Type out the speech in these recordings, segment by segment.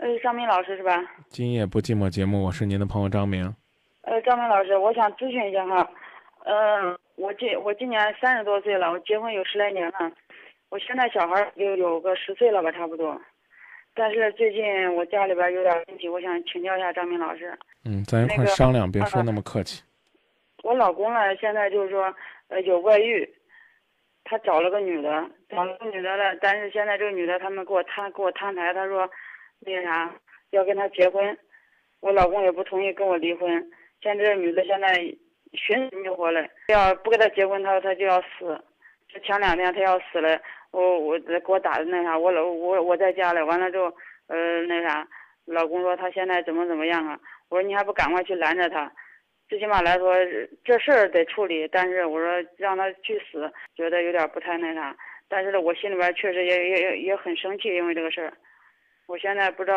呃，张明老师是吧？今夜不寂寞节目，我是您的朋友张明。呃，张明老师，我想咨询一下哈。嗯、我今我今年三十多岁了，我结婚有十来年了，我现在小孩有有个十岁了吧，差不多。但是最近我家里边有点问题，我想请教一下张明老师。嗯，咱一块商量，别说啊那么客气。我老公呢，现在就是说，呃，有外遇，他找了个女的，找了个女的了，但是现在这个女的他们给我摊给我摊牌，他说那个啥要跟他结婚，我老公也不同意跟我离婚。现在这女的现在寻死觅活了，要不跟他结婚，他说他就要死。这前两天他要死了，我我给我打的那啥，我老我我在家了，完了之后，呃那啥，老公说他现在怎么怎么样啊？我说你还不赶快去拦着他。最起码来说，这事儿得处理，但是我说让他去死，觉得有点不太那啥。但是呢，我心里边确实也也也也很生气，因为这个事儿，我现在不知道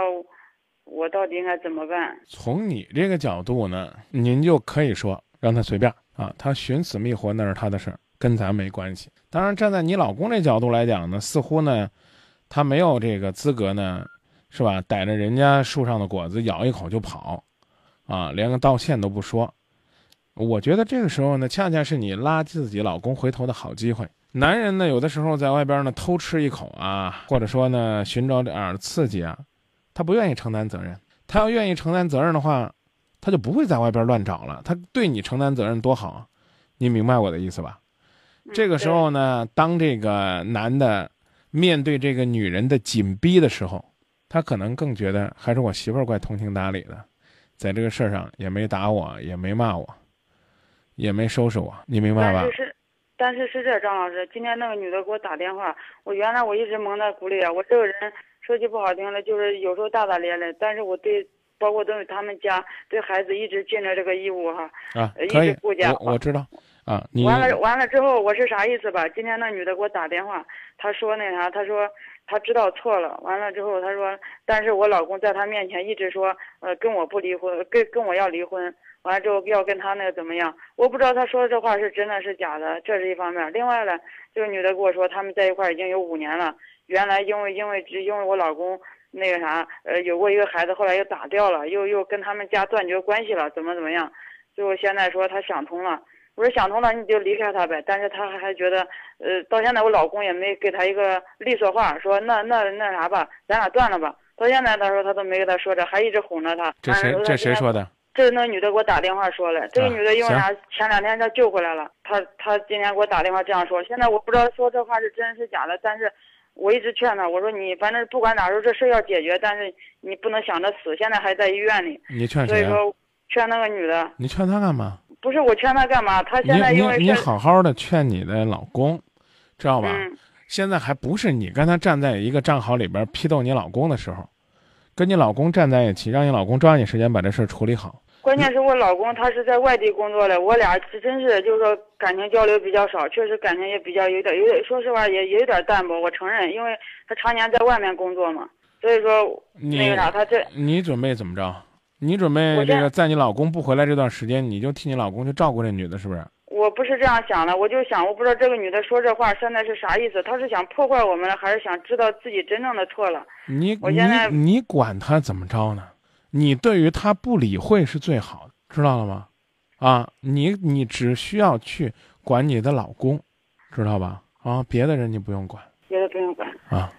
我到底应该怎么办。从你这个角度呢，您就可以说让他随便啊，他寻死觅活那是他的事儿，跟咱没关系。当然，站在你老公这角度来讲呢，似乎呢，他没有这个资格呢，是吧？逮着人家树上的果子咬一口就跑，啊，连个道歉都不说。我觉得这个时候呢，恰恰是你拉自己老公回头的好机会。男人呢，有的时候在外边呢偷吃一口啊，或者说呢寻找点儿刺激啊，他不愿意承担责任。他要愿意承担责任的话，他就不会在外边乱找了。他对你承担责任多好啊！你明白我的意思吧？嗯这个时候呢，当这个男的面对这个女人的紧逼的时候，他可能更觉得还是我媳妇儿怪通情达理的，在这个事儿上也没打我，也没骂我，也没收拾我，你明白吧？是，但是是这张老师，今天那个女的给我打电话，我原来我一直蒙在鼓里啊，我这个人说句不好听的，就是有时候大大咧咧，但是我对包括对他们家对孩子一直尽着这个义务哈。啊可以直顾家我我知道啊，完了完了之后，我是啥意思吧？今天那女的给我打电话，她说那啥，她说她知道错了。完了之后，她说，但是我老公在她面前一直说，呃，跟我不离婚，跟跟我要离婚。完了之后要跟她那个怎么样？我不知道她说的这话是真的是假的，这是一方面。另外呢，这个女的跟我说，他们在一块已经有五年了。原来因为因为只因为我老公那个啥，呃，有过一个孩子，后来又打掉了，又又跟他们家断绝关系了，怎么怎么样？最后现在说他想通了。我说想通了你就离开他呗，但是他还还觉得，呃，到现在我老公也没给他一个利索话，说那那那啥吧，咱俩断了吧。到现在他说他都没跟他说这，还一直哄着他。这谁这谁说？的？这是那女的给我打电话说了，这个啊女的因为啥？前两天她救回来了，她她今天给我打电话这样说，现在我不知道说这话是真是假的，但是我一直劝她，我说你反正不管咋说这事儿要解决，但是你不能想着死，现在还在医院里，你劝谁啊？所以说劝那个女的，你劝她干嘛？不是我劝他干嘛？他现在因你你为是好好的劝你的老公，知道吧？嗯现在还不是你跟他站在一个战壕里边批斗你老公的时候，跟你老公站在一起，让你老公抓紧时间把这事儿处理好。关键是我老公他是在外地工作的，我俩是真是就是说感情交流比较少，确实感情也比较有点有点，说实话也也有点淡薄，我承认，因为他常年在外面工作嘛，所以说你那个啥，他这你准备怎么着？你准备这个在你老公不回来这段时间，你就替你老公去照顾这女的，是不是？我不是这样想的，我就想我不知道这个女的说这话现在是啥意思，她是想破坏我们了，还是想知道自己真正的错了？你你我现在你管她怎么着呢？你对于她不理会是最好的，知道了吗？啊，你你只需要去管你的老公，知道吧？啊，别的人你不用管别的不用管，啊。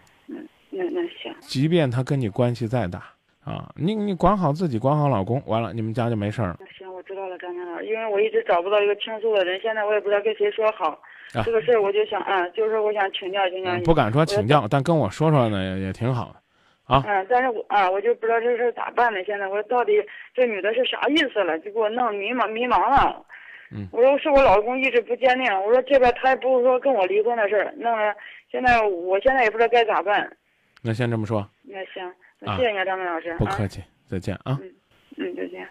那那行，即便他跟你关系再大啊，你你管好自己，管好老公，完了你们家就没事儿了。行，我知道了，张天老师，因为我一直找不到一个倾诉的人，现在我也不知道跟谁说好。啊这个事儿我就想，嗯，就是我想请教请教你。嗯不敢说请教，但跟我说说呢也也挺好的。嗯，但是我啊，我就不知道这事儿咋办呢？现在我说到底这女的是啥意思了？就给我弄迷茫迷茫了。嗯我说是我老公意志不坚定，我说这边他也不是说跟我离婚的事儿，弄了现在我现在也不知道该咋办。那先这么说，那行，谢谢你啊，张明老师。啊不客气，再见啊。嗯，再见。